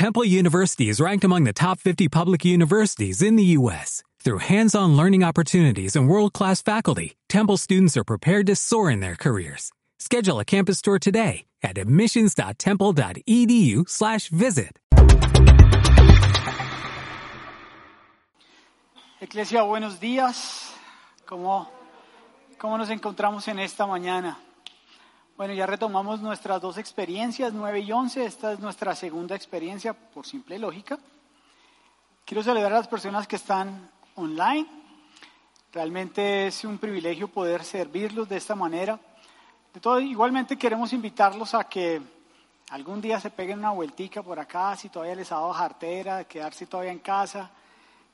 Temple University is ranked among the top 50 public universities in the U.S. Through hands-on learning opportunities and world-class faculty, Temple students are prepared to soar in their careers. Schedule a campus tour today at admissions.temple.edu/visit. Iglesia, buenos días. ¿Cómo, ¿Cómo nos encontramos en esta mañana? Bueno, ya retomamos nuestras dos experiencias, 9 y 11. Esta es nuestra segunda experiencia, por simple lógica. Quiero celebrar a las personas que están online. Realmente es un privilegio poder servirlos de esta manera. De todo, igualmente queremos invitarlos a que algún día se peguen una vueltica por acá, si todavía les ha dado jartera, quedarse todavía en casa,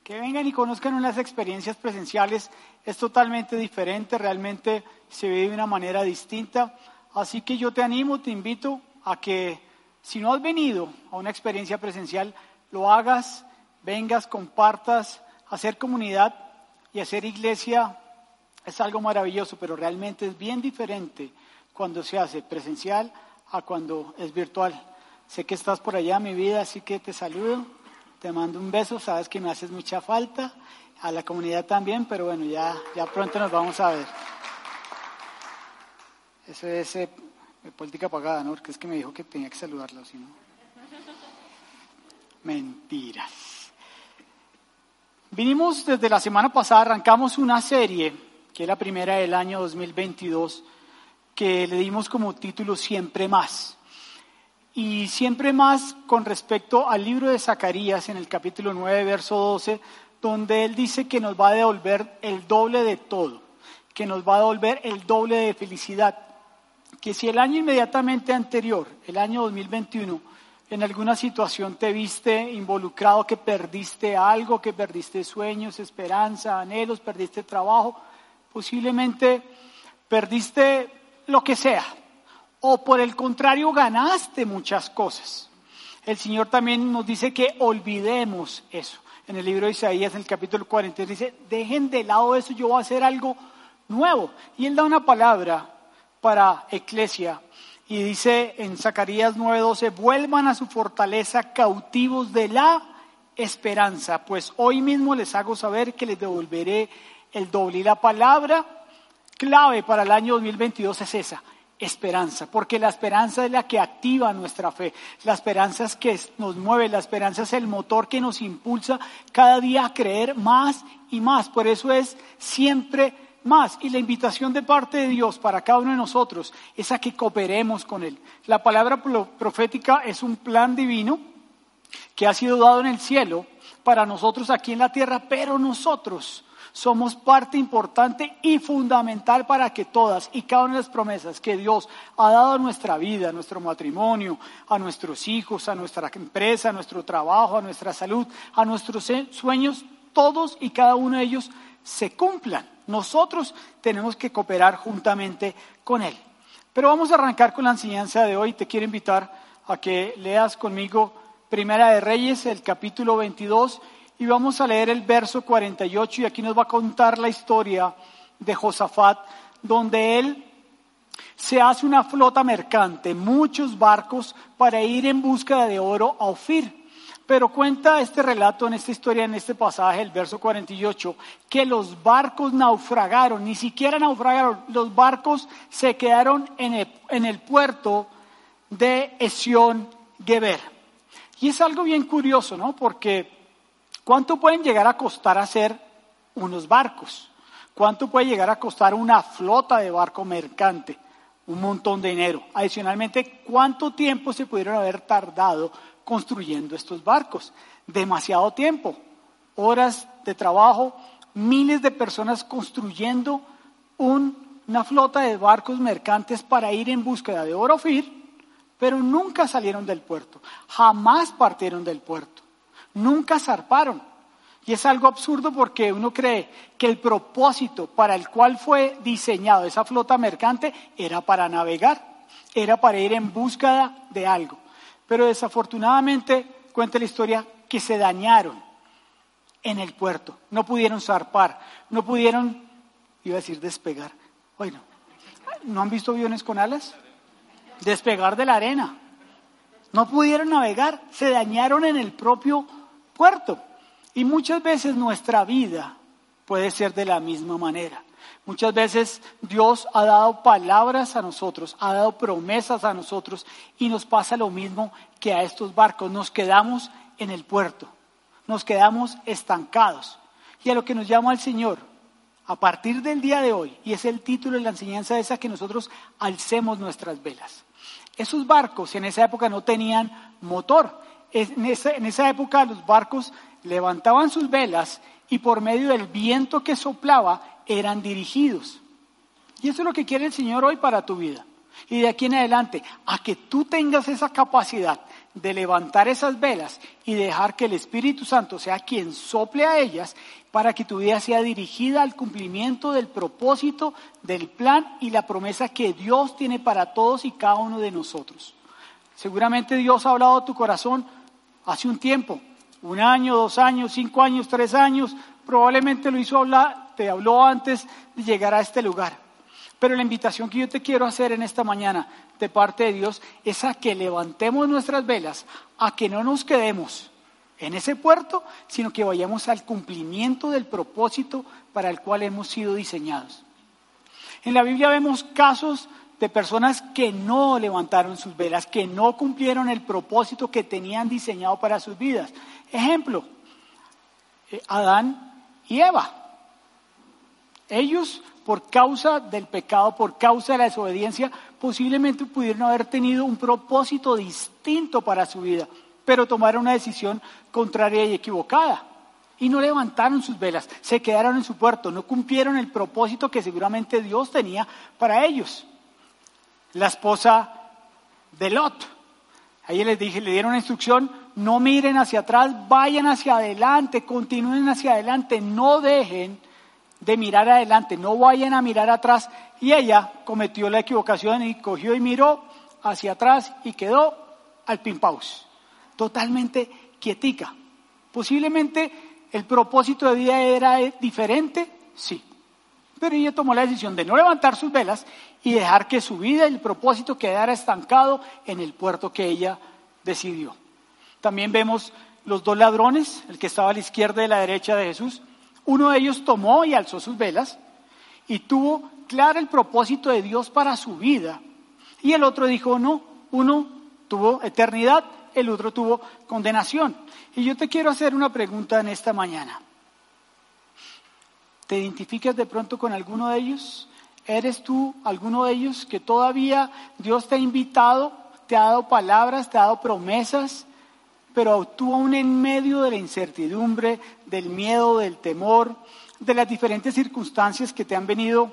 que vengan y conozcan unas experiencias presenciales. Es totalmente diferente, realmente se vive de una manera distinta. Así que yo te animo, te invito a que si no has venido a una experiencia presencial, lo hagas, vengas, compartas, hacer comunidad y hacer iglesia es algo maravilloso, pero realmente es bien diferente cuando se hace presencial a cuando es virtual. Sé que estás por allá, mi vida, así que te saludo, te mando un beso, sabes que me haces mucha falta, a la comunidad también, pero bueno, ya, ya pronto nos vamos a ver. Eso es política pagada, ¿no? Porque es que me dijo que tenía que saludarlo, si no. Mentiras. Vinimos desde la semana pasada, arrancamos una serie, que es la primera del año 2022, que le dimos como título Siempre más. Y siempre más con respecto al libro de Zacarías en el capítulo 9, verso 12, donde él dice que nos va a devolver el doble de todo, que nos va a devolver el doble de felicidad que si el año inmediatamente anterior, el año 2021, en alguna situación te viste involucrado, que perdiste algo, que perdiste sueños, esperanza, anhelos, perdiste trabajo, posiblemente perdiste lo que sea, o por el contrario ganaste muchas cosas. El Señor también nos dice que olvidemos eso. En el libro de Isaías, en el capítulo 40, dice, dejen de lado eso, yo voy a hacer algo nuevo. Y Él da una palabra para Eclesia. Y dice en Zacarías 9:12, vuelvan a su fortaleza cautivos de la esperanza, pues hoy mismo les hago saber que les devolveré el doble. Y la palabra clave para el año 2022 es esa, esperanza, porque la esperanza es la que activa nuestra fe, la esperanza es que nos mueve, la esperanza es el motor que nos impulsa cada día a creer más y más. Por eso es siempre más. Y la invitación de parte de Dios para cada uno de nosotros es a que cooperemos con Él. La palabra profética es un plan divino que ha sido dado en el cielo para nosotros aquí en la tierra, pero nosotros somos parte importante y fundamental para que todas y cada una de las promesas que Dios ha dado a nuestra vida, a nuestro matrimonio, a nuestros hijos, a nuestra empresa, a nuestro trabajo, a nuestra salud, a nuestros sueños, todos y cada uno de ellos se cumplan. Nosotros tenemos que cooperar juntamente con Él. Pero vamos a arrancar con la enseñanza de hoy. Te quiero invitar a que leas conmigo Primera de Reyes, el capítulo 22, y vamos a leer el verso 48 y aquí nos va a contar la historia de Josafat, donde él se hace una flota mercante, muchos barcos para ir en busca de oro a Ofir. Pero cuenta este relato en esta historia, en este pasaje, el verso 48, que los barcos naufragaron, ni siquiera naufragaron, los barcos se quedaron en el, puerto de Esión Geber. Y es algo bien curioso, ¿no? Porque ¿cuánto pueden llegar a costar hacer unos barcos? ¿Cuánto puede llegar a costar una flota de barco mercante? Un montón de dinero. Adicionalmente, ¿cuánto tiempo se pudieron haber tardado construyendo estos barcos. Demasiado tiempo, horas de trabajo, miles de personas construyendo una flota de barcos mercantes para ir en búsqueda de oro fir, pero nunca salieron del puerto, jamás partieron del puerto, nunca zarparon. Y es algo absurdo porque uno cree que el propósito para el cual fue diseñado esa flota mercante era para navegar, era para ir en búsqueda de algo. Pero desafortunadamente cuenta la historia que se dañaron en el puerto, no pudieron zarpar, no pudieron, iba a decir despegar. Bueno, ¿no han visto aviones con alas? Despegar de la arena. No pudieron navegar, se dañaron en el propio puerto. Y muchas veces nuestra vida puede ser de la misma manera. Muchas veces Dios ha dado palabras a nosotros, ha dado promesas a nosotros y nos pasa lo mismo que a estos barcos. Nos quedamos en el puerto, nos quedamos estancados. Y a lo que nos llama el Señor, a partir del día de hoy, y es el título de la enseñanza esa, que nosotros alcemos nuestras velas. Esos barcos en esa época no tenían motor. En esa, en esa época los barcos levantaban sus velas y por medio del viento que soplaba eran dirigidos. Y eso es lo que quiere el Señor hoy para tu vida. Y de aquí en adelante, a que tú tengas esa capacidad de levantar esas velas y dejar que el Espíritu Santo sea quien sople a ellas para que tu vida sea dirigida al cumplimiento del propósito, del plan y la promesa que Dios tiene para todos y cada uno de nosotros. Seguramente Dios ha hablado a tu corazón hace un tiempo, un año, dos años, cinco años, tres años, probablemente lo hizo hablar, te habló antes de llegar a este lugar. Pero la invitación que yo te quiero hacer en esta mañana de parte de Dios es a que levantemos nuestras velas, a que no nos quedemos en ese puerto, sino que vayamos al cumplimiento del propósito para el cual hemos sido diseñados. En la Biblia vemos casos de personas que no levantaron sus velas, que no cumplieron el propósito que tenían diseñado para sus vidas. Ejemplo, eh, Adán y Eva. Ellos, por causa del pecado, por causa de la desobediencia, posiblemente pudieron haber tenido un propósito distinto para su vida, pero tomaron una decisión contraria y equivocada. Y no levantaron sus velas, se quedaron en su puerto, no cumplieron el propósito que seguramente Dios tenía para ellos. La esposa de Lot, ahí les dije, le dieron una instrucción, no miren hacia atrás, vayan hacia adelante, continúen hacia adelante, no dejen de mirar adelante, no vayan a mirar atrás. Y ella cometió la equivocación y cogió y miró hacia atrás y quedó al pimpaus, totalmente quietica. Posiblemente el propósito de vida era diferente, sí. Pero ella tomó la decisión de no levantar sus velas y dejar que su vida y el propósito quedara estancado en el puerto que ella decidió. También vemos los dos ladrones, el que estaba a la izquierda y la derecha de Jesús. Uno de ellos tomó y alzó sus velas y tuvo claro el propósito de Dios para su vida. Y el otro dijo, no, uno tuvo eternidad el otro tuvo condenación. Y yo te quiero hacer una pregunta en esta mañana. ¿Te identificas de pronto con alguno de ellos? ¿Eres tú alguno de ellos que todavía Dios te ha invitado, te ha dado palabras, te ha dado promesas, pero tú aún en medio de la incertidumbre, del miedo, del temor, de las diferentes circunstancias que te han venido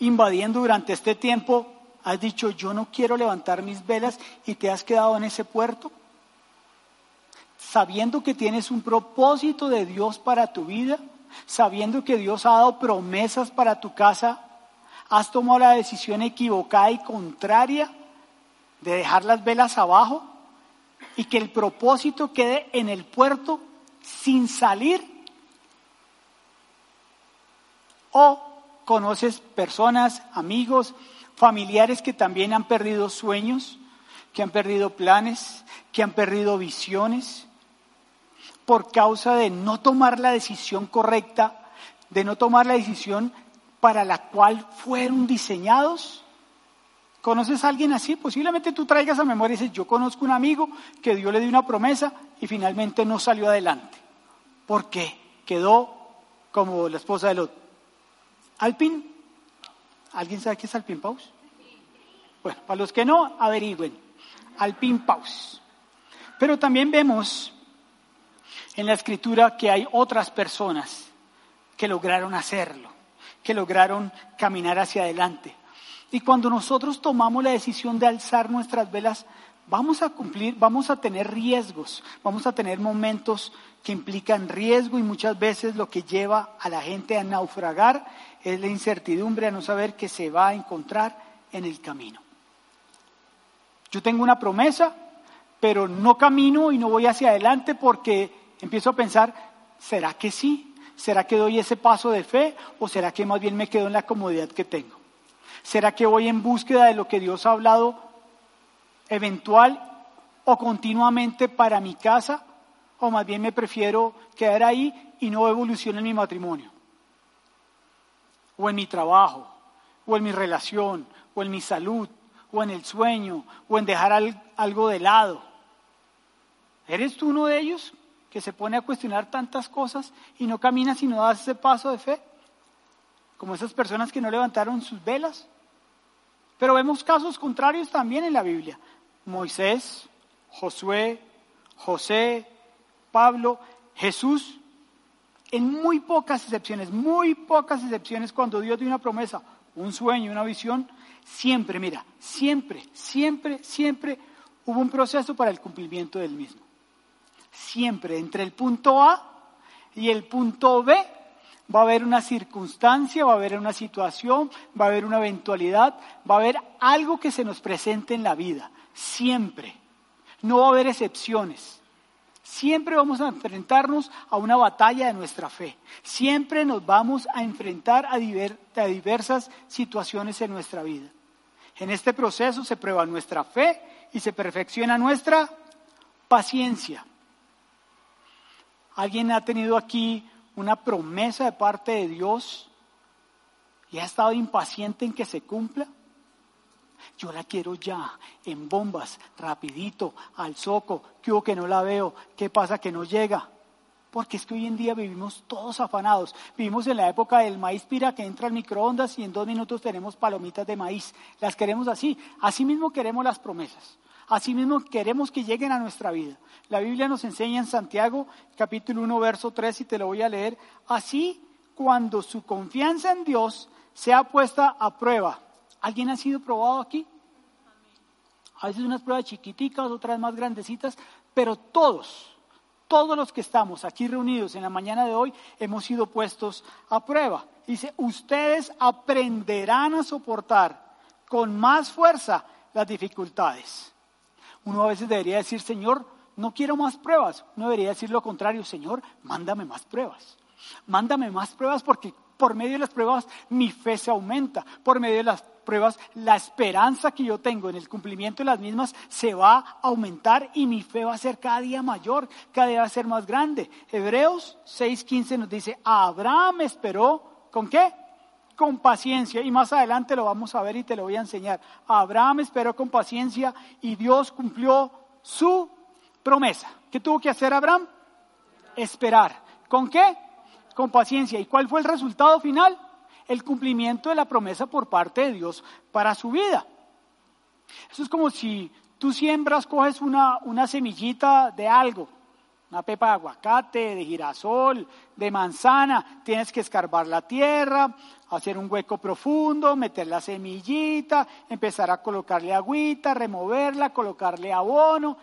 invadiendo durante este tiempo, has dicho, yo no quiero levantar mis velas y te has quedado en ese puerto? Sabiendo que tienes un propósito de Dios para tu vida, sabiendo que Dios ha dado promesas para tu casa, has tomado la decisión equivocada y contraria de dejar las velas abajo y que el propósito quede en el puerto sin salir. O conoces personas, amigos, familiares que también han perdido sueños, que han perdido planes, que han perdido visiones, por causa de no tomar la decisión correcta, de no tomar la decisión para la cual fueron diseñados. ¿Conoces a alguien así? Posiblemente tú traigas a memoria y dices, yo conozco un amigo que Dios le dio una promesa y finalmente no salió adelante. ¿Por qué? Quedó como la esposa de Lot. Alpin ¿Alguien sabe qué es Alpin Paus? Bueno, para los que no, averigüen. Alpin Paus. Pero también vemos en la escritura que hay otras personas que lograron hacerlo, que lograron caminar hacia adelante. Y cuando nosotros tomamos la decisión de alzar nuestras velas, vamos a cumplir, vamos a tener riesgos, vamos a tener momentos que implican riesgo y muchas veces lo que lleva a la gente a naufragar es la incertidumbre a no saber qué se va a encontrar en el camino. Yo tengo una promesa, pero no camino y no voy hacia adelante porque empiezo a pensar, ¿será que sí? ¿Será que doy ese paso de fe o será que más bien me quedo en la comodidad que tengo? ¿Será que voy en búsqueda de lo que Dios ha hablado eventual o continuamente para mi casa, o más bien me prefiero quedar ahí y no evolucionar en mi matrimonio, o en mi trabajo, o en mi relación, o en mi salud, o en el sueño, o en dejar algo de lado. ¿Eres tú uno de ellos que se pone a cuestionar tantas cosas y no camina si no das ese paso de fe? Como esas personas que no levantaron sus velas. Pero vemos casos contrarios también en la Biblia. Moisés, Josué, José, Pablo, Jesús, en muy pocas excepciones, muy pocas excepciones cuando Dios dio una promesa, un sueño, una visión, siempre, mira, siempre, siempre, siempre hubo un proceso para el cumplimiento del mismo. Siempre, entre el punto A y el punto B, va a haber una circunstancia, va a haber una situación, va a haber una eventualidad, va a haber algo que se nos presente en la vida. Siempre. No va a haber excepciones. Siempre vamos a enfrentarnos a una batalla de nuestra fe. Siempre nos vamos a enfrentar a, diversas situaciones en nuestra vida. En este proceso se prueba nuestra fe y se perfecciona nuestra paciencia. ¿Alguien ha tenido aquí una promesa de parte de Dios y ha estado impaciente en que se cumpla? Yo la quiero ya, en bombas, rapidito, al soco, que hubo que no la veo, qué pasa que no llega. Porque es que hoy en día vivimos todos afanados. Vivimos en la época del maíz pira que entra al microondas y en dos minutos tenemos palomitas de maíz. Las queremos así. Así mismo queremos las promesas. Así mismo queremos que lleguen a nuestra vida. La Biblia nos enseña en Santiago capítulo 1 verso 3 y te lo voy a leer. Así cuando su confianza en Dios sea puesta a prueba ¿Alguien ha sido probado aquí? A veces unas pruebas chiquiticas, otras más grandecitas, pero todos, todos los que estamos aquí reunidos en la mañana de hoy hemos sido puestos a prueba. Dice, ustedes aprenderán a soportar con más fuerza las dificultades. Uno a veces debería decir, Señor, no quiero más pruebas. Uno debería decir lo contrario, Señor, mándame más pruebas. Mándame más pruebas porque por medio de las pruebas mi fe se aumenta. Por medio de las pruebas la esperanza que yo tengo en el cumplimiento de las mismas se va a aumentar y mi fe va a ser cada día mayor, cada día va a ser más grande. Hebreos 6:15 nos dice, Abraham esperó, ¿con qué? Con paciencia. Y más adelante lo vamos a ver y te lo voy a enseñar. Abraham esperó con paciencia y Dios cumplió su promesa. ¿Qué tuvo que hacer Abraham? Esperar. ¿Con qué? con paciencia. ¿Y cuál fue el resultado final? El cumplimiento de la promesa por parte de Dios para su vida. Eso es como si tú siembras, coges una, una semillita de algo, una pepa de aguacate, de girasol, de manzana, tienes que escarbar la tierra, hacer un hueco profundo, meter la semillita, empezar a colocarle agüita, removerla, colocarle abono,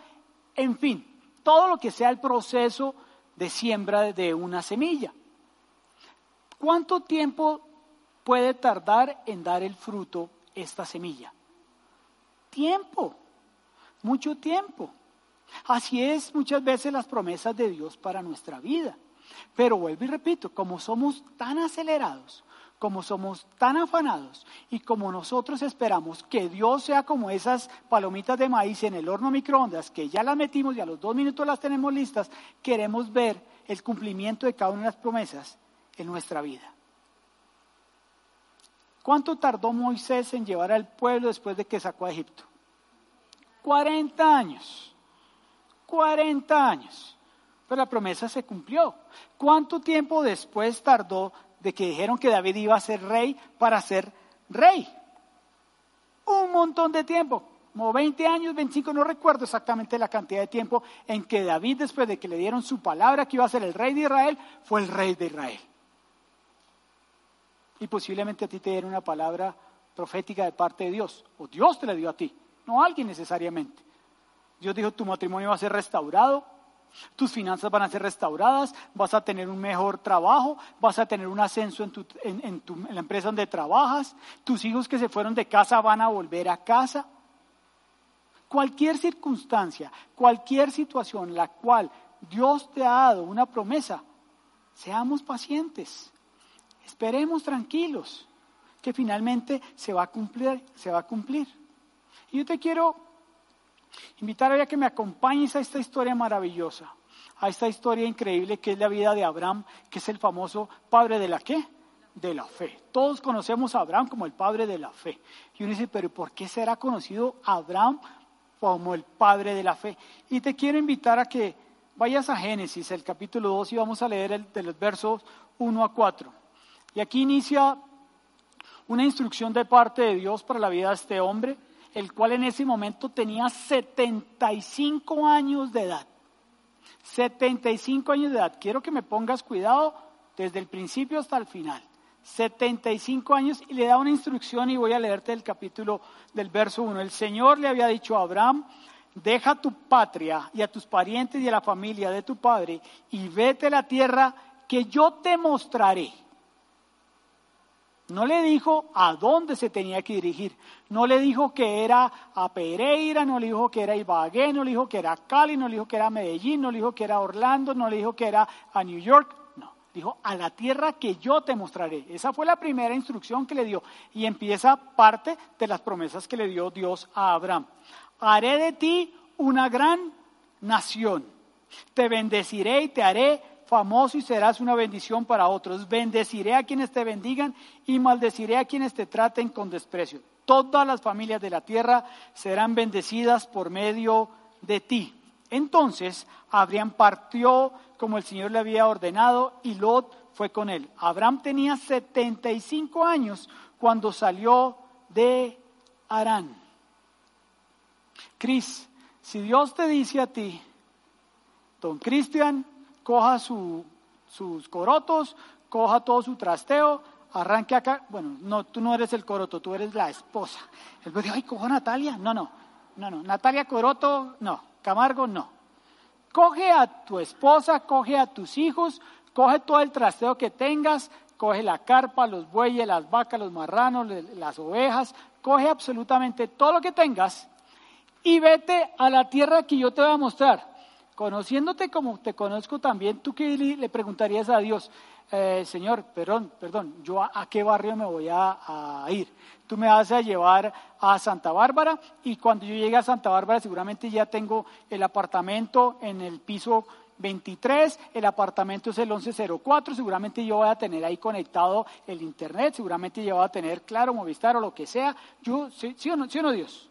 en fin, todo lo que sea el proceso de siembra de una semilla. ¿Cuánto tiempo puede tardar en dar el fruto esta semilla? Tiempo, mucho tiempo. Así es muchas veces las promesas de Dios para nuestra vida. Pero vuelvo y repito, como somos tan acelerados, como somos tan afanados y como nosotros esperamos que Dios sea como esas palomitas de maíz en el horno microondas, que ya las metimos y a los dos minutos las tenemos listas, queremos ver el cumplimiento de cada una de las promesas en nuestra vida. ¿Cuánto tardó Moisés en llevar al pueblo después de que sacó a Egipto? 40 años. 40 años. Pero la promesa se cumplió. ¿Cuánto tiempo después tardó de que dijeron que David iba a ser rey para ser rey? Un montón de tiempo. Como 20 años, 25, no recuerdo exactamente la cantidad de tiempo en que David, después de que le dieron su palabra que iba a ser el rey de Israel, fue el rey de Israel y posiblemente a ti te dieron una palabra profética de parte de Dios, o Dios te la dio a ti, no a alguien necesariamente. Dios dijo, tu matrimonio va a ser restaurado, tus finanzas van a ser restauradas, vas a tener un mejor trabajo, vas a tener un ascenso en, la empresa donde trabajas, tus hijos que se fueron de casa van a volver a casa. Cualquier circunstancia, cualquier situación en la cual Dios te ha dado una promesa, seamos pacientes. Esperemos tranquilos que finalmente se va a cumplir, se va a cumplir. Y yo te quiero Invitar a que me acompañes a esta historia maravillosa, a esta historia increíble que es la vida de Abraham, que es el famoso padre de la qué? De la fe. Todos conocemos a Abraham como el padre de la fe. Y uno dice, pero ¿por qué será conocido Abraham como el padre de la fe? Y te quiero invitar a que vayas a Génesis, el capítulo 2, y vamos a leer el, de los versos 1 a 4. Y aquí inicia una instrucción de parte de Dios para la vida de este hombre el cual en ese momento tenía 75 años de edad. 75 años de edad. Quiero que me pongas cuidado desde el principio hasta el final. 75 años y le da una instrucción y voy a leerte el capítulo del verso 1. El Señor le había dicho a Abraham, deja tu patria y a tus parientes y a la familia de tu padre y vete a la tierra que yo te mostraré. No le dijo a dónde se tenía que dirigir. No le dijo que era a Pereira, no le dijo que era Ibagué, no le dijo que era Cali, no le dijo que era Medellín, no le dijo que era Orlando, no le dijo que era a New York. No, dijo a la tierra que yo te mostraré. Esa fue la primera instrucción que le dio. Y empieza parte de las promesas que le dio Dios a Abraham. Haré de ti una gran nación. Te bendeciré y te haré famoso y serás una bendición para otros. Bendeciré a quienes te bendigan y maldeciré a quienes te traten con desprecio. Todas las familias de la tierra serán bendecidas por medio de ti. Entonces Abraham partió como el Señor le había ordenado y Lot fue con él. Abraham tenía 75 años cuando salió de Arán. Cris, si Dios te dice a ti, don Cristian, coja sus corotos, coja todo su trasteo, arranque acá. Bueno, no, tú no eres el coroto, tú eres la esposa. Me dijo, ay, cojo Natalia. No, no, no, no. Natalia Coroto, no. Camargo, no. Coge a tu esposa, coge a tus hijos, coge todo el trasteo que tengas, coge la carpa, los bueyes, las vacas, los marranos, las ovejas, coge absolutamente todo lo que tengas y vete a la tierra que yo te voy a mostrar. Conociéndote como te conozco también, ¿tú qué le preguntarías a Dios? Eh, Señor, perdón, perdón, ¿yo a, qué barrio me voy a, ir? Tú me vas a llevar a Santa Bárbara y cuando yo llegue a Santa Bárbara seguramente ya tengo el apartamento en el piso 23, el apartamento es el 1104, seguramente yo voy a tener ahí conectado el internet, seguramente yo voy a tener claro Movistar o lo que sea. Yo, ¿sí, sí o no, sí o no Dios?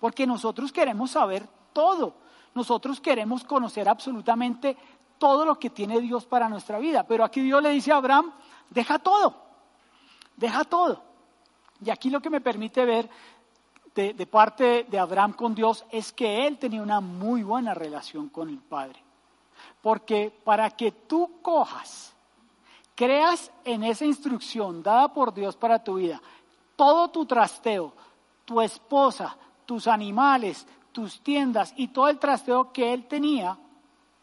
Porque nosotros queremos saber todo. Nosotros queremos conocer absolutamente todo lo que tiene Dios para nuestra vida. Pero aquí Dios le dice a Abraham, deja todo, deja todo. Y aquí lo que me permite ver de, de, parte de Abraham con Dios es que él tenía una muy buena relación con el Padre. Porque para que tú cojas, creas en esa instrucción dada por Dios para tu vida, todo tu trasteo, tu esposa, tus animales, tus tiendas y todo el trasteo que él tenía,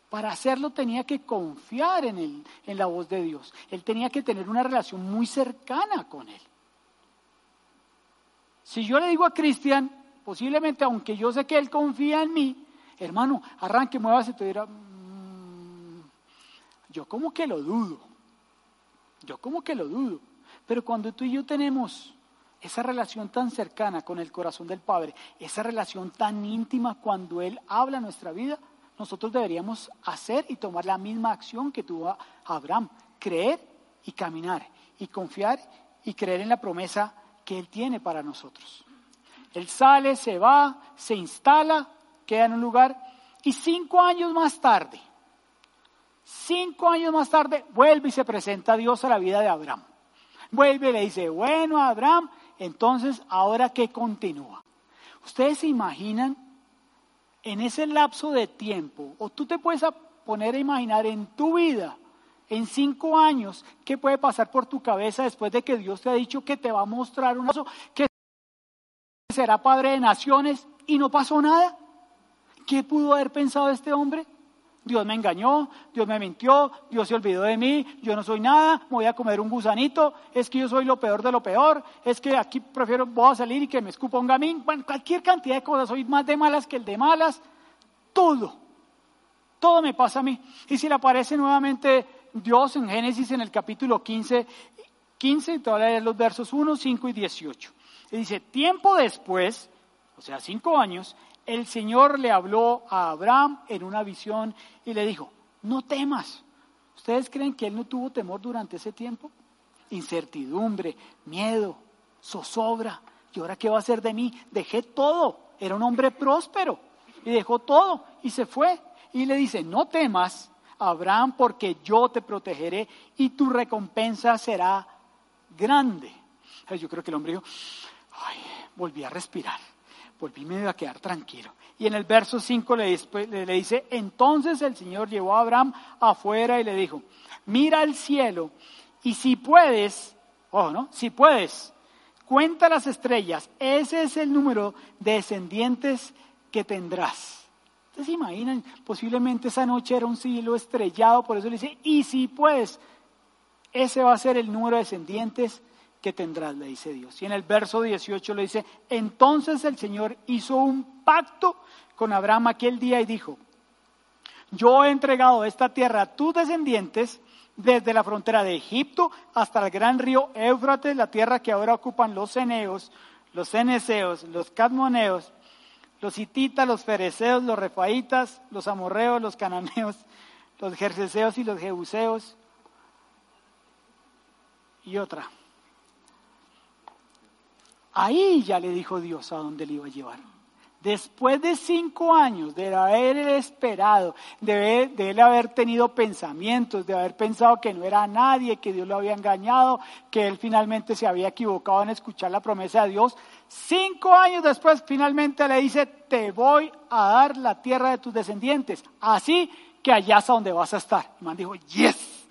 para hacerlo tenía que confiar en, él, en la voz de Dios. Él tenía que tener una relación muy cercana con él. Si yo le digo a Cristian, posiblemente aunque yo sé que él confía en mí, hermano, arranque, muévase, te dirá, mm, yo como que lo dudo, yo como que lo dudo. Pero cuando tú y yo tenemos esa relación tan cercana con el corazón del Padre, esa relación tan íntima cuando Él habla nuestra vida, nosotros deberíamos hacer y tomar la misma acción que tuvo Abraham, creer y caminar y confiar y creer en la promesa que Él tiene para nosotros. Él sale, se va, se instala, queda en un lugar y cinco años más tarde, cinco años más tarde, vuelve y se presenta a Dios a la vida de Abraham. Vuelve y le dice, bueno, Abraham, entonces, ¿ahora qué continúa? ¿Ustedes se imaginan en ese lapso de tiempo, o tú te puedes poner a imaginar en tu vida, en cinco años, qué puede pasar por tu cabeza después de que Dios te ha dicho que te va a mostrar un que será padre de naciones y no pasó nada? ¿Qué pudo haber pensado este hombre? Dios me engañó, Dios me mintió, Dios se olvidó de mí, yo no soy nada, me voy a comer un gusanito, es que yo soy lo peor de lo peor, es que aquí prefiero, voy a salir y que me escupa un gamín, bueno, cualquier cantidad de cosas, soy más de malas que el de malas, todo, todo me pasa a mí. Y si le aparece nuevamente Dios en Génesis en el capítulo 15, 15, te voy a leer los versos 1, 5 y 18. Y dice, tiempo después, o sea, cinco años, el Señor le habló a Abraham en una visión y le dijo, no temas. ¿Ustedes creen que él no tuvo temor durante ese tiempo? Incertidumbre, miedo, zozobra. ¿Y ahora qué va a hacer de mí? Dejé todo. Era un hombre próspero y dejó todo y se fue. Y le dice, no temas, Abraham, porque yo te protegeré y tu recompensa será grande. Yo creo que el hombre dijo, ay, volví a respirar, volví medio a quedar tranquilo. Y en el verso 5 le, le, dice, entonces el Señor llevó a Abraham afuera y le dijo, mira al cielo y si puedes, ojo, ¿no? Si puedes, cuenta las estrellas, ese es el número de descendientes que tendrás. Ustedes se imaginan, posiblemente esa noche era un cielo estrellado, por eso le dice, y si puedes, ese va a ser el número de descendientes que tendrás, le dice Dios. Y en el verso 18 le dice, entonces el Señor hizo un pacto con Abraham aquel día y dijo, yo he entregado esta tierra a tus descendientes desde la frontera de Egipto hasta el gran río Éufrates, la tierra que ahora ocupan los ceneos, los ceneseos, los cadmoneos, los hititas, los fereceos, los refaitas, los amorreos, los cananeos, los jerseseos y los jebuseos. Y otra. Ahí ya le dijo Dios a dónde le iba a llevar. Después de cinco años de haber esperado, de, él haber tenido pensamientos, de haber pensado que no era nadie, que Dios lo había engañado, que él finalmente se había equivocado en escuchar la promesa de Dios, cinco años después finalmente le dice, te voy a dar la tierra de tus descendientes, así que allá es donde vas a estar. Y man dijo, yes,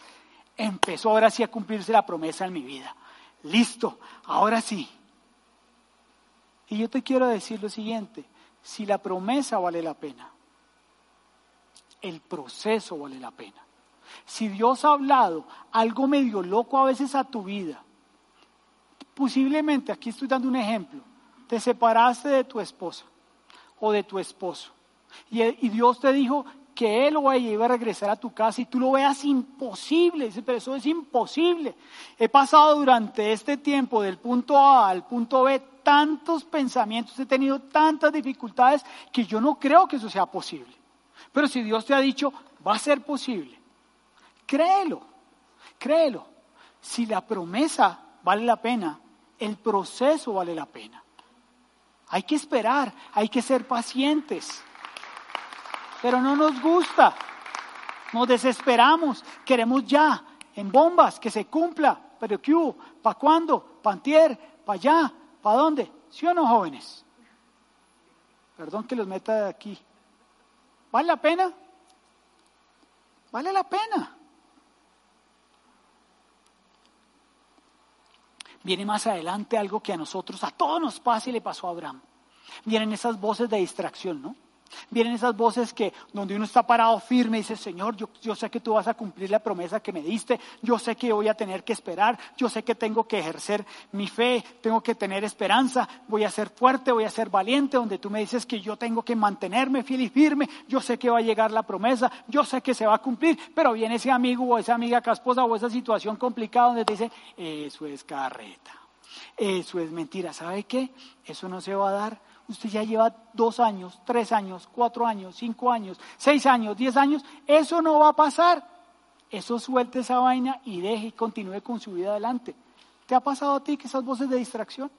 empezó ahora sí a cumplirse la promesa en mi vida. Listo, ahora sí. Y yo te quiero decir lo siguiente, si la promesa vale la pena, el proceso vale la pena. Si Dios ha hablado algo medio loco a veces a tu vida, posiblemente, aquí estoy dando un ejemplo, te separaste de tu esposa o de tu esposo y, Dios te dijo que Él o ella iba a regresar a tu casa y tú lo veas imposible, dice, pero eso es imposible. He pasado durante este tiempo del punto A al punto B tantos pensamientos, he tenido tantas dificultades que yo no creo que eso sea posible. Pero si Dios te ha dicho, va a ser posible, créelo, créelo. Si la promesa vale la pena, el proceso vale la pena. Hay que esperar, hay que ser pacientes. Pero no nos gusta, nos desesperamos, queremos ya, en bombas, que se cumpla. Pero ¿qué hubo? ¿Para cuándo? ¿Pantier? ¿Para allá? ¿Para dónde? ¿Sí o no, jóvenes? Perdón que los meta aquí. ¿Vale la pena? Vale la pena. Viene más adelante algo que a nosotros, a todos nos pasa y le pasó a Abraham. Vienen esas voces de distracción, ¿no? Vienen esas voces que donde uno está parado firme y dice, Señor, yo, yo, sé que tú vas a cumplir la promesa que me diste, yo sé que voy a tener que esperar, yo sé que tengo que ejercer mi fe, tengo que tener esperanza, voy a ser fuerte, voy a ser valiente, donde tú me dices que yo tengo que mantenerme fiel y firme, yo sé que va a llegar la promesa, yo sé que se va a cumplir, pero viene ese amigo o esa amiga casposa o esa situación complicada donde te dice, eso es carreta, eso es mentira, ¿sabe qué? Eso no se va a dar usted ya lleva dos años, tres años, cuatro años, cinco años, seis años, diez años, eso no va a pasar. Eso suelte esa vaina y deje y continúe con su vida adelante. ¿Te ha pasado a ti que esas voces de distracción?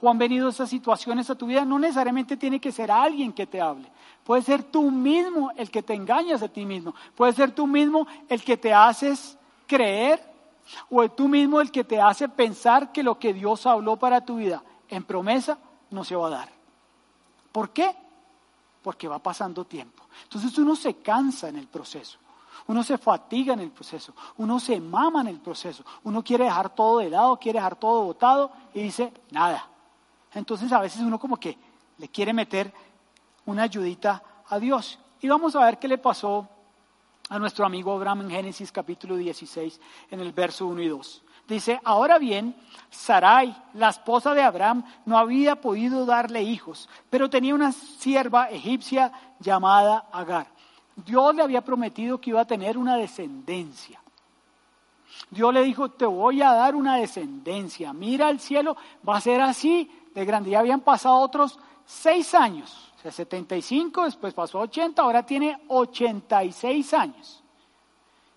¿O han venido esas situaciones a tu vida? No necesariamente tiene que ser alguien que te hable. Puede ser tú mismo el que te engañas a ti mismo. Puede ser tú mismo el que te haces creer o tú mismo el que te hace pensar que lo que Dios habló para tu vida en promesa no se va a dar. ¿Por qué? Porque va pasando tiempo. Entonces uno se cansa en el proceso, uno se fatiga en el proceso, uno se mama en el proceso, uno quiere dejar todo de lado, quiere dejar todo botado y dice, nada. Entonces a veces uno como que le quiere meter una ayudita a Dios. Y vamos a ver qué le pasó a nuestro amigo Abraham en Génesis capítulo 16, en el verso 1 y 2. Dice, ahora bien, Sarai, la esposa de Abraham, no había podido darle hijos, pero tenía una sierva egipcia llamada Agar. Dios le había prometido que iba a tener una descendencia. Dios le dijo, te voy a dar una descendencia. Mira el cielo, va a ser así de grande. Ya habían pasado otros seis años, O sea, 75, después pasó a 80, ahora tiene 86 años.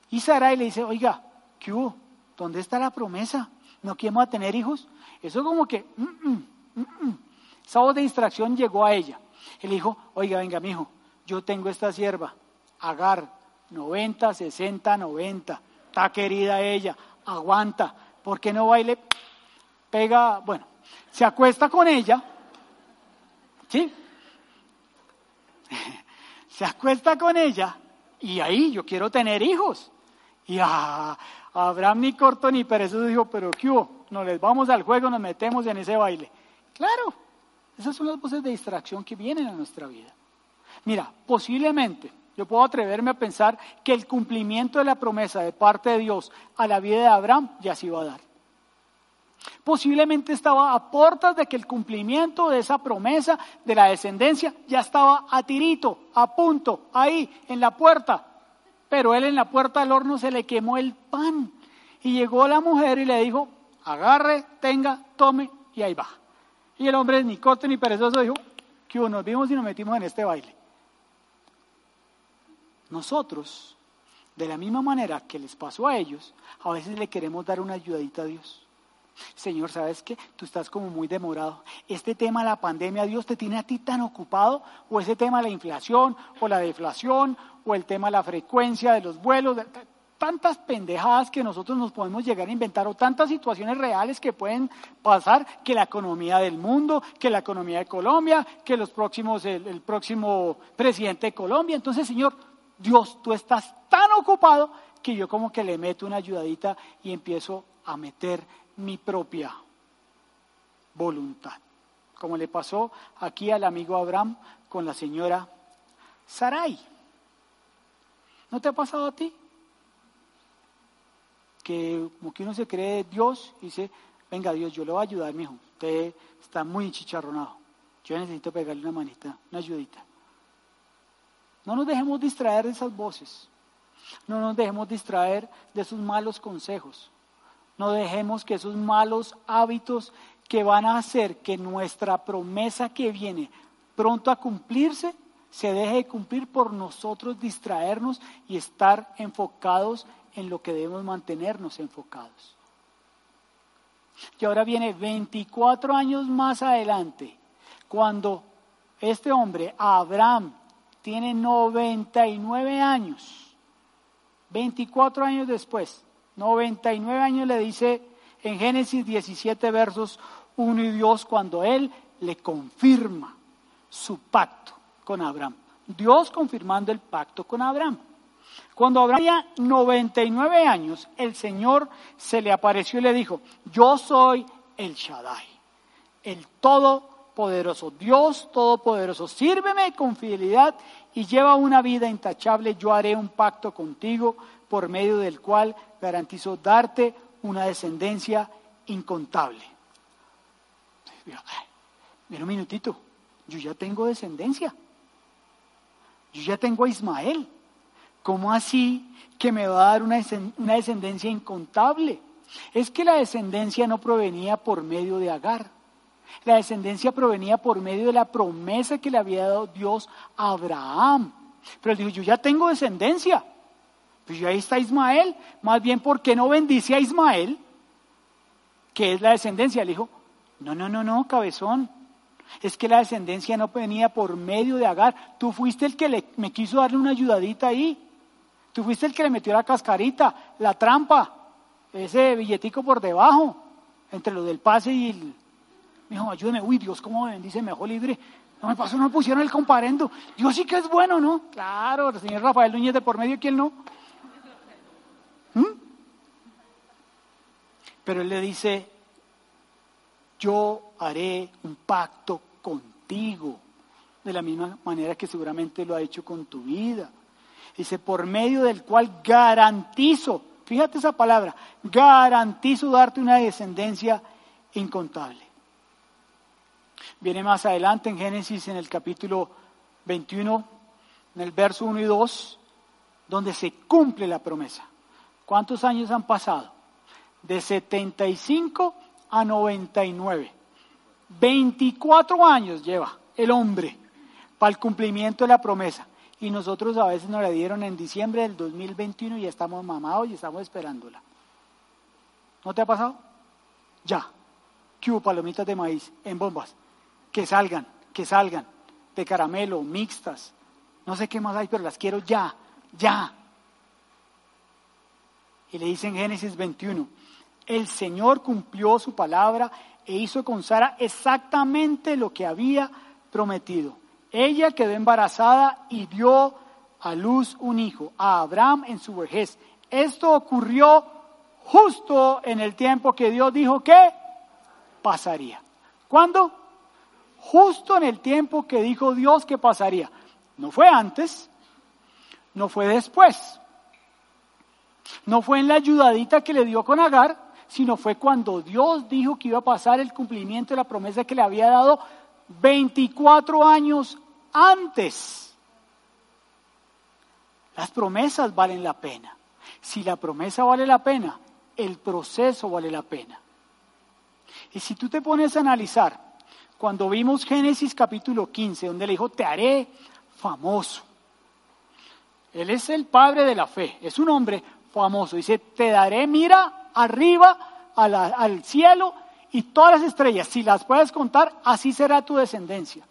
Y Sarai le dice, oiga, ¿qué hubo? ¿Dónde está la promesa? ¿No queremos tener hijos? Eso como que, mm, mm, mm, esa voz de distracción llegó a ella. Él dijo, oiga, venga, mijo, yo tengo esta sierva, Agar, 90, 60, 90. Está querida ella, aguanta. ¿Por qué no baile? Pega, bueno, se acuesta con ella, ¿sí? se acuesta con ella y ahí yo quiero tener hijos. Y a Abraham ni corto ni perezoso dijo, pero ¿qué hubo? No les vamos al juego, nos metemos en ese baile. Claro, esas son las voces de distracción que vienen a nuestra vida. Mira, posiblemente yo puedo atreverme a pensar que el cumplimiento de la promesa de parte de Dios a la vida de Abraham ya se iba a dar. Posiblemente estaba a puertas de que el cumplimiento de esa promesa de la descendencia ya estaba a tirito, a punto, ahí, en la puerta. Pero él en la puerta del horno se le quemó el pan. Y llegó la mujer y le dijo, agarre, tenga, tome, y ahí va. Y el hombre ni corto ni perezoso dijo, que nos vimos y nos metimos en este baile. Nosotros, de la misma manera que les pasó a ellos, a veces le queremos dar una ayudadita a Dios. Señor, ¿sabes qué? Tú estás como muy demorado. Este tema de la pandemia, Dios te tiene a ti tan ocupado, o ese tema de la inflación, o la deflación, o el tema de la frecuencia de los vuelos, tantas pendejadas que nosotros nos podemos llegar a inventar, o tantas situaciones reales que pueden pasar, que la economía del mundo, que la economía de Colombia, que los próximos, el, el próximo presidente de Colombia. Entonces, Señor, Dios, tú estás tan ocupado que yo como que le meto una ayudadita y empiezo a meter mi propia voluntad. Como le pasó aquí al amigo Abraham con la señora Sarai. ¿No te ha pasado a ti? Que como que uno se cree Dios y dice, venga Dios, yo le voy a ayudar, mi hijo. Usted está muy chicharronado. Yo necesito pegarle una manita, una ayudita. No nos dejemos distraer de esas voces. No nos dejemos distraer de esos malos consejos. No dejemos que esos malos hábitos que van a hacer que nuestra promesa que viene pronto a cumplirse se deje de cumplir por nosotros distraernos y estar enfocados en lo que debemos mantenernos enfocados. Y ahora viene 24 años más adelante, cuando este hombre, Abraham, tiene 99 años, 24 años después, 99 años le dice en Génesis 17 versos 1 y Dios cuando Él le confirma su pacto con Abraham. Dios confirmando el pacto con Abraham. Cuando Abraham tenía 99 años, el Señor se le apareció y le dijo, yo soy el Shaddai, el Todopoderoso, Dios Todopoderoso, sírveme con fidelidad y lleva una vida intachable, yo haré un pacto contigo por medio del cual garantizo darte una descendencia incontable. Mira un minutito, yo ya tengo descendencia. Yo ya tengo a Ismael. ¿Cómo así que me va a dar una, descendencia incontable? Es que la descendencia no provenía por medio de Agar. La descendencia provenía por medio de la promesa que le había dado Dios a Abraham. Pero él dijo, yo ya tengo descendencia. Pues ahí está Ismael. Más bien, ¿por qué no bendice a Ismael? Que es la descendencia. Le dijo, no, no, no, no, cabezón. Es que la descendencia no venía por medio de Agar. Tú fuiste el que le, me quiso darle una ayudadita ahí. Tú fuiste el que le metió la cascarita, la trampa, ese billetico por debajo, entre lo del pase y el... Me dijo, ayúdeme. Uy, Dios, ¿cómo me bendice? Me dejó libre. No me pasó, no me pusieron el comparendo. Dios sí que es bueno, ¿no? Claro, el señor Rafael Núñez de por medio, ¿quién no? ¿Mm? Pero él le dice, yo haré un pacto contigo, de la misma manera que seguramente lo ha hecho con tu vida. Dice, por medio del cual garantizo, fíjate esa palabra, garantizo darte una descendencia incontable. Viene más adelante en Génesis en el capítulo 21, en el verso 1 y 2, donde se cumple la promesa. ¿Cuántos años han pasado? De 75 a 99. 24 años lleva el hombre para el cumplimiento de la promesa. Y nosotros a veces nos la dieron en diciembre del 2021 y estamos mamados y estamos esperándola. ¿No te ha pasado? Ya. Que hubo palomitas de maíz en bombas. Que salgan, que salgan. De caramelo, mixtas. No sé qué más hay, pero las quiero ya, ya. Y le dice en Génesis 21, el Señor cumplió su palabra e hizo con Sara exactamente lo que había prometido. Ella quedó embarazada y dio a luz un hijo, a Abraham en su vejez. Esto ocurrió justo en el tiempo que Dios dijo que pasaría. ¿Cuándo? Justo en el tiempo que dijo Dios que pasaría. No fue antes, no fue después, no fue en la ayudadita que le dio con Agar, sino fue cuando Dios dijo que iba a pasar el cumplimiento de la promesa que le había dado 24 años antes. Las promesas valen la pena. Si la promesa vale la pena, el proceso vale la pena. Y si tú te pones a analizar, cuando vimos Génesis capítulo 15, donde le dijo, te haré famoso. Él es el padre de la fe, es un hombre famoso. Dice, te daré, mira, arriba al cielo y todas las estrellas, si las puedes contar, así será tu descendencia.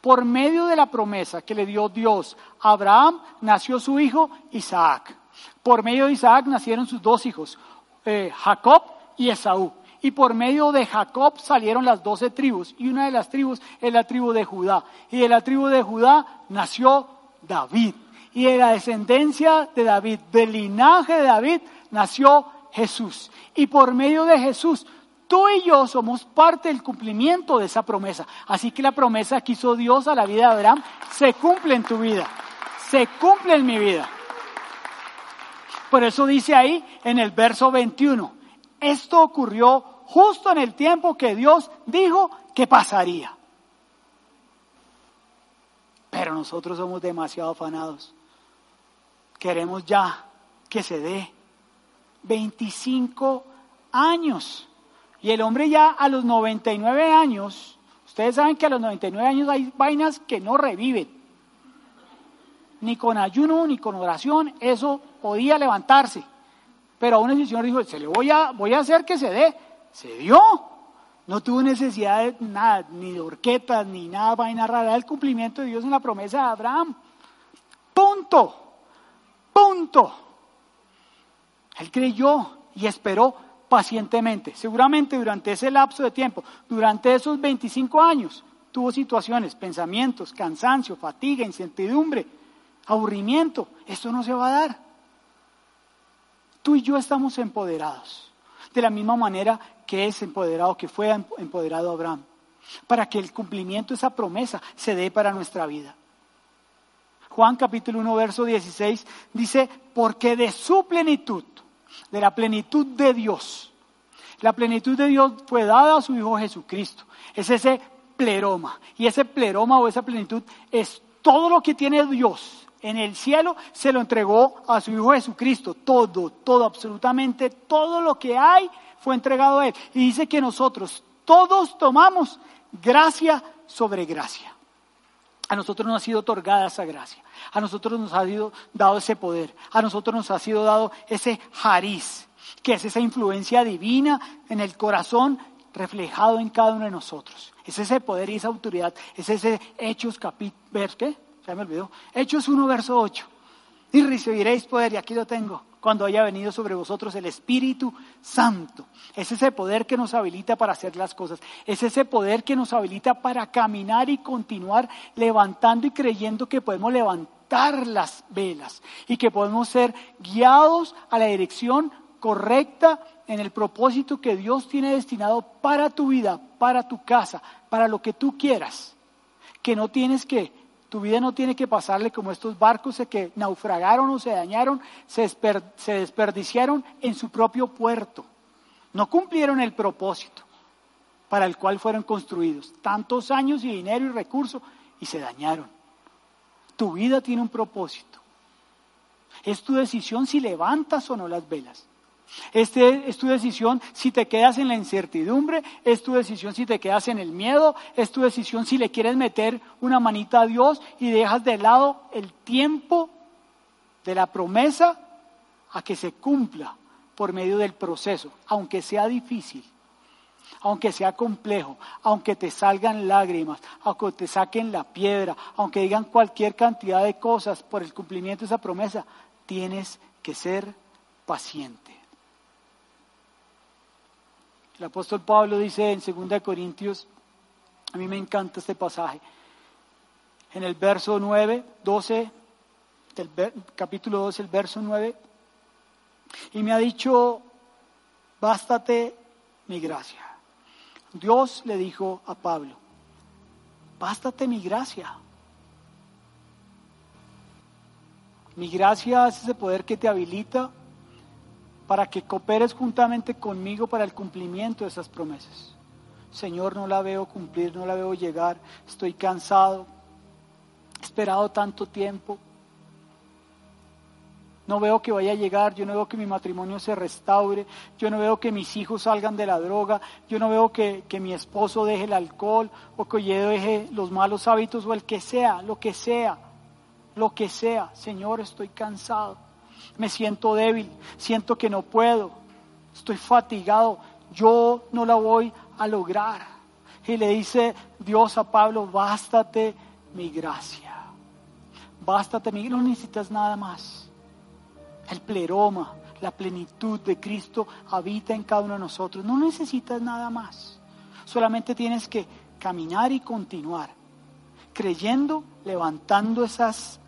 Por medio de la promesa que le dio Dios a Abraham, nació su hijo Isaac. Por medio de Isaac nacieron sus dos hijos, eh, Jacob y Esaú. Y por medio de Jacob salieron las doce tribus. Y una de las tribus es la tribu de Judá. Y de la tribu de Judá nació David. Y de la descendencia de David, del linaje de David, nació Jesús. Y por medio de Jesús, tú y yo somos parte del cumplimiento de esa promesa. Así que la promesa que hizo Dios a la vida de Abraham se cumple en tu vida. Se cumple en mi vida. Por eso dice ahí en el verso 21, esto ocurrió justo en el tiempo que Dios dijo que pasaría. Pero nosotros somos demasiado afanados. Queremos ya que se dé 25 años. Y el hombre ya a los 99 años, ustedes saben que a los 99 años hay vainas que no reviven. Ni con ayuno, ni con oración, eso podía levantarse. Pero aún el Señor dijo, se le voy a, voy a hacer que se dé. Se dio. No tuvo necesidad de nada, ni de horquetas, ni nada, vaina rara. El cumplimiento de Dios en la promesa de Abraham. Punto. Punto. Él creyó y esperó pacientemente. Seguramente durante ese lapso de tiempo, durante esos 25 años, tuvo situaciones, pensamientos, cansancio, fatiga, incertidumbre, aburrimiento. Esto no se va a dar. Tú y yo estamos empoderados, de la misma manera que es empoderado, que fue empoderado Abraham, para que el cumplimiento de esa promesa se dé para nuestra vida. Juan capítulo 1, verso 16 dice, porque de su plenitud, de la plenitud de Dios, la plenitud de Dios fue dada a su Hijo Jesucristo. Es ese pleroma. Y ese pleroma o esa plenitud es todo lo que tiene Dios en el cielo se lo entregó a su Hijo Jesucristo. Todo, todo, absolutamente todo lo que hay fue entregado a Él. Y dice que nosotros todos tomamos gracia sobre gracia. A nosotros nos ha sido otorgada esa gracia. A nosotros nos ha sido dado ese poder. A nosotros nos ha sido dado ese jariz, que es esa influencia divina en el corazón reflejado en cada uno de nosotros. Es ese poder y esa autoridad. Es ese Hechos capítulo. Hechos 1, verso 8. Y recibiréis poder, y aquí lo tengo, cuando haya venido sobre vosotros el Espíritu Santo. Es ese poder que nos habilita para hacer las cosas. Es ese poder que nos habilita para caminar y continuar levantando y creyendo que podemos levantar las velas y que podemos ser guiados a la dirección correcta en el propósito que Dios tiene destinado para tu vida, para tu casa, para lo que tú quieras. Que no tienes que tu vida no tiene que pasarle como estos barcos que naufragaron o se dañaron, se, desperdiciaron en su propio puerto. No cumplieron el propósito para el cual fueron construidos. Tantos años y dinero y recursos y se dañaron. Tu vida tiene un propósito. Es tu decisión si levantas o no las velas. Este es tu decisión si te quedas en la incertidumbre, es tu decisión si te quedas en el miedo, es tu decisión si le quieres meter una manita a Dios y dejas de lado el tiempo de la promesa a que se cumpla por medio del proceso, aunque sea difícil, aunque sea complejo, aunque te salgan lágrimas, aunque te saquen la piedra, aunque digan cualquier cantidad de cosas por el cumplimiento de esa promesa, tienes que ser paciente. El apóstol Pablo dice en 2 Corintios, a mí me encanta este pasaje, en el verso 9, 12, del capítulo 12, el verso 9, y me ha dicho, bástate mi gracia. Dios le dijo a Pablo, bástate mi gracia. Mi gracia es ese poder que te habilita para que cooperes juntamente conmigo para el cumplimiento de esas promesas. Señor, no la veo cumplir, no la veo llegar, estoy cansado, he esperado tanto tiempo, no veo que vaya a llegar, yo no veo que mi matrimonio se restaure, yo no veo que mis hijos salgan de la droga, yo no veo que, que mi esposo deje el alcohol o que yo deje los malos hábitos o el que sea, lo que sea, lo que sea. Señor, estoy cansado me siento débil, siento que no puedo, estoy fatigado, yo no la voy a lograr. Y le dice Dios a Pablo, bástate mi gracia, bástate mi no necesitas nada más. El pleroma, la plenitud de Cristo habita en cada uno de nosotros, no necesitas nada más. Solamente tienes que caminar y continuar, creyendo, levantando esas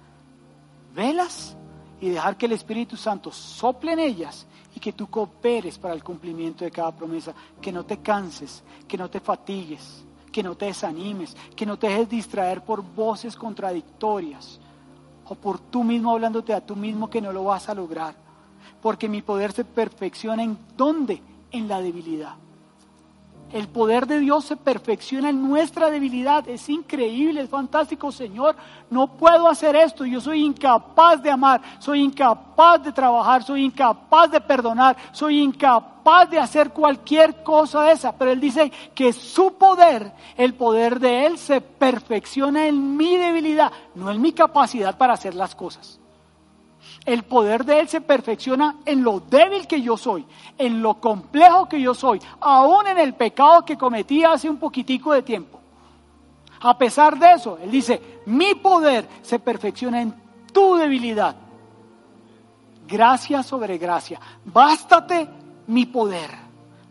velas y dejar que el Espíritu Santo sople en ellas y que tú cooperes para el cumplimiento de cada promesa, que no te canses, que no te fatigues, que no te desanimes, que no te dejes distraer por voces contradictorias o por tú mismo hablándote a tú mismo que no lo vas a lograr, porque mi poder se perfecciona en dónde? En la debilidad. El poder de Dios se perfecciona en nuestra debilidad. Es increíble, es fantástico, Señor. No puedo hacer esto. Yo soy incapaz de amar, soy incapaz de trabajar, soy incapaz de perdonar, soy incapaz de hacer cualquier cosa de esa. Pero Él dice que su poder, el poder de Él, se perfecciona en mi debilidad, no en mi capacidad para hacer las cosas. El poder de Él se perfecciona en lo débil que yo soy, en lo complejo que yo soy, aún en el pecado que cometí hace un poquitico de tiempo. A pesar de eso, Él dice, mi poder se perfecciona en tu debilidad. Gracia sobre gracia. Bástate mi poder.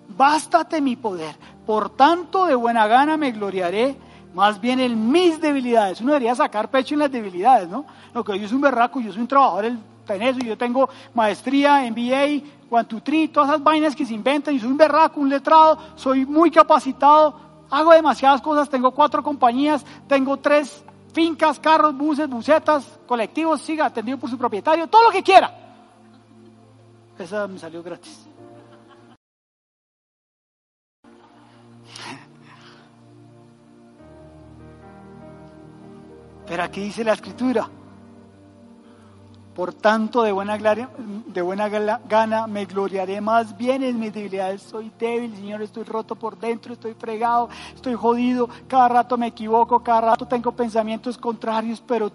Bástate mi poder. Por tanto, de buena gana me gloriaré más bien en mis debilidades. Uno debería sacar pecho en las debilidades, ¿no? Lo que yo soy un berraco, yo soy un trabajador en eso, yo tengo maestría, MBA, three, todas esas vainas que se inventan, yo soy un berraco, un letrado, soy muy capacitado, hago demasiadas cosas, tengo cuatro compañías, tengo tres fincas, carros, buses, bucetas, colectivos, siga, atendido por su propietario, todo lo que quiera. Esa me salió gratis. Pero aquí dice la escritura, por tanto, de buena, de buena gana me gloriaré más bien en mis debilidades. Soy débil, Señor, estoy roto por dentro, estoy fregado, estoy jodido, cada rato me equivoco, cada rato tengo pensamientos contrarios, pero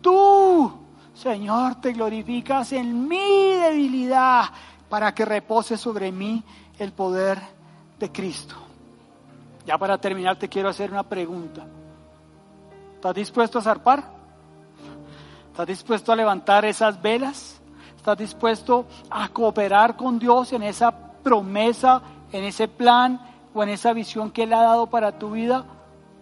tú, Señor, te glorificas en mi debilidad para que repose sobre mí el poder de Cristo. Ya para terminar te quiero hacer una pregunta. ¿Estás dispuesto a zarpar? ¿Estás dispuesto a levantar esas velas? ¿Estás dispuesto a cooperar con Dios en esa promesa, en ese plan o en esa visión que Él ha dado para tu vida?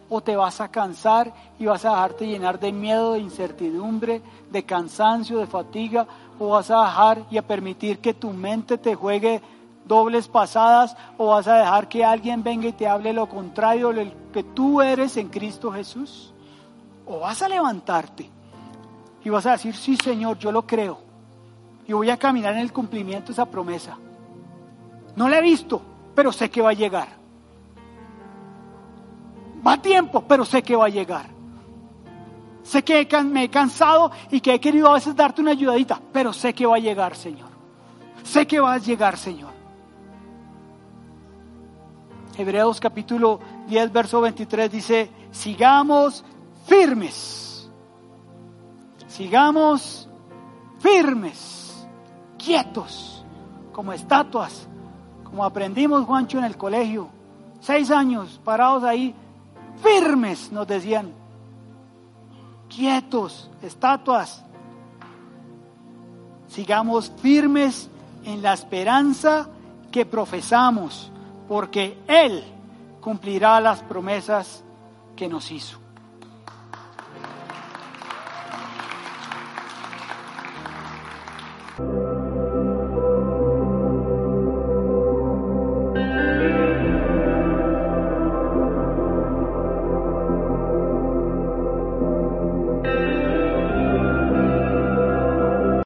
¿O te vas a cansar y vas a dejarte llenar de miedo, de incertidumbre, de cansancio, de fatiga? ¿O vas a dejar y a permitir que tu mente te juegue dobles pasadas? ¿O vas a dejar que alguien venga y te hable lo contrario, lo que tú eres en Cristo Jesús? ¿O vas a levantarte? Y vas a decir, sí Señor, yo lo creo. Y voy a caminar en el cumplimiento de esa promesa. No la he visto, pero sé que va a llegar. Va tiempo, pero sé que va a llegar. Sé que me he cansado y que he querido a veces darte una ayudadita, pero sé que va a llegar, Señor. sé que vas a llegar, Señor. Hebreos capítulo 10, verso 23 dice, sigamos firmes, sigamos firmes, quietos, como estatuas, como aprendimos, Juancho, en el colegio, seis años parados ahí, firmes, nos decían, quietos, estatuas, sigamos firmes en la esperanza que profesamos porque Él cumplirá las promesas que nos hizo.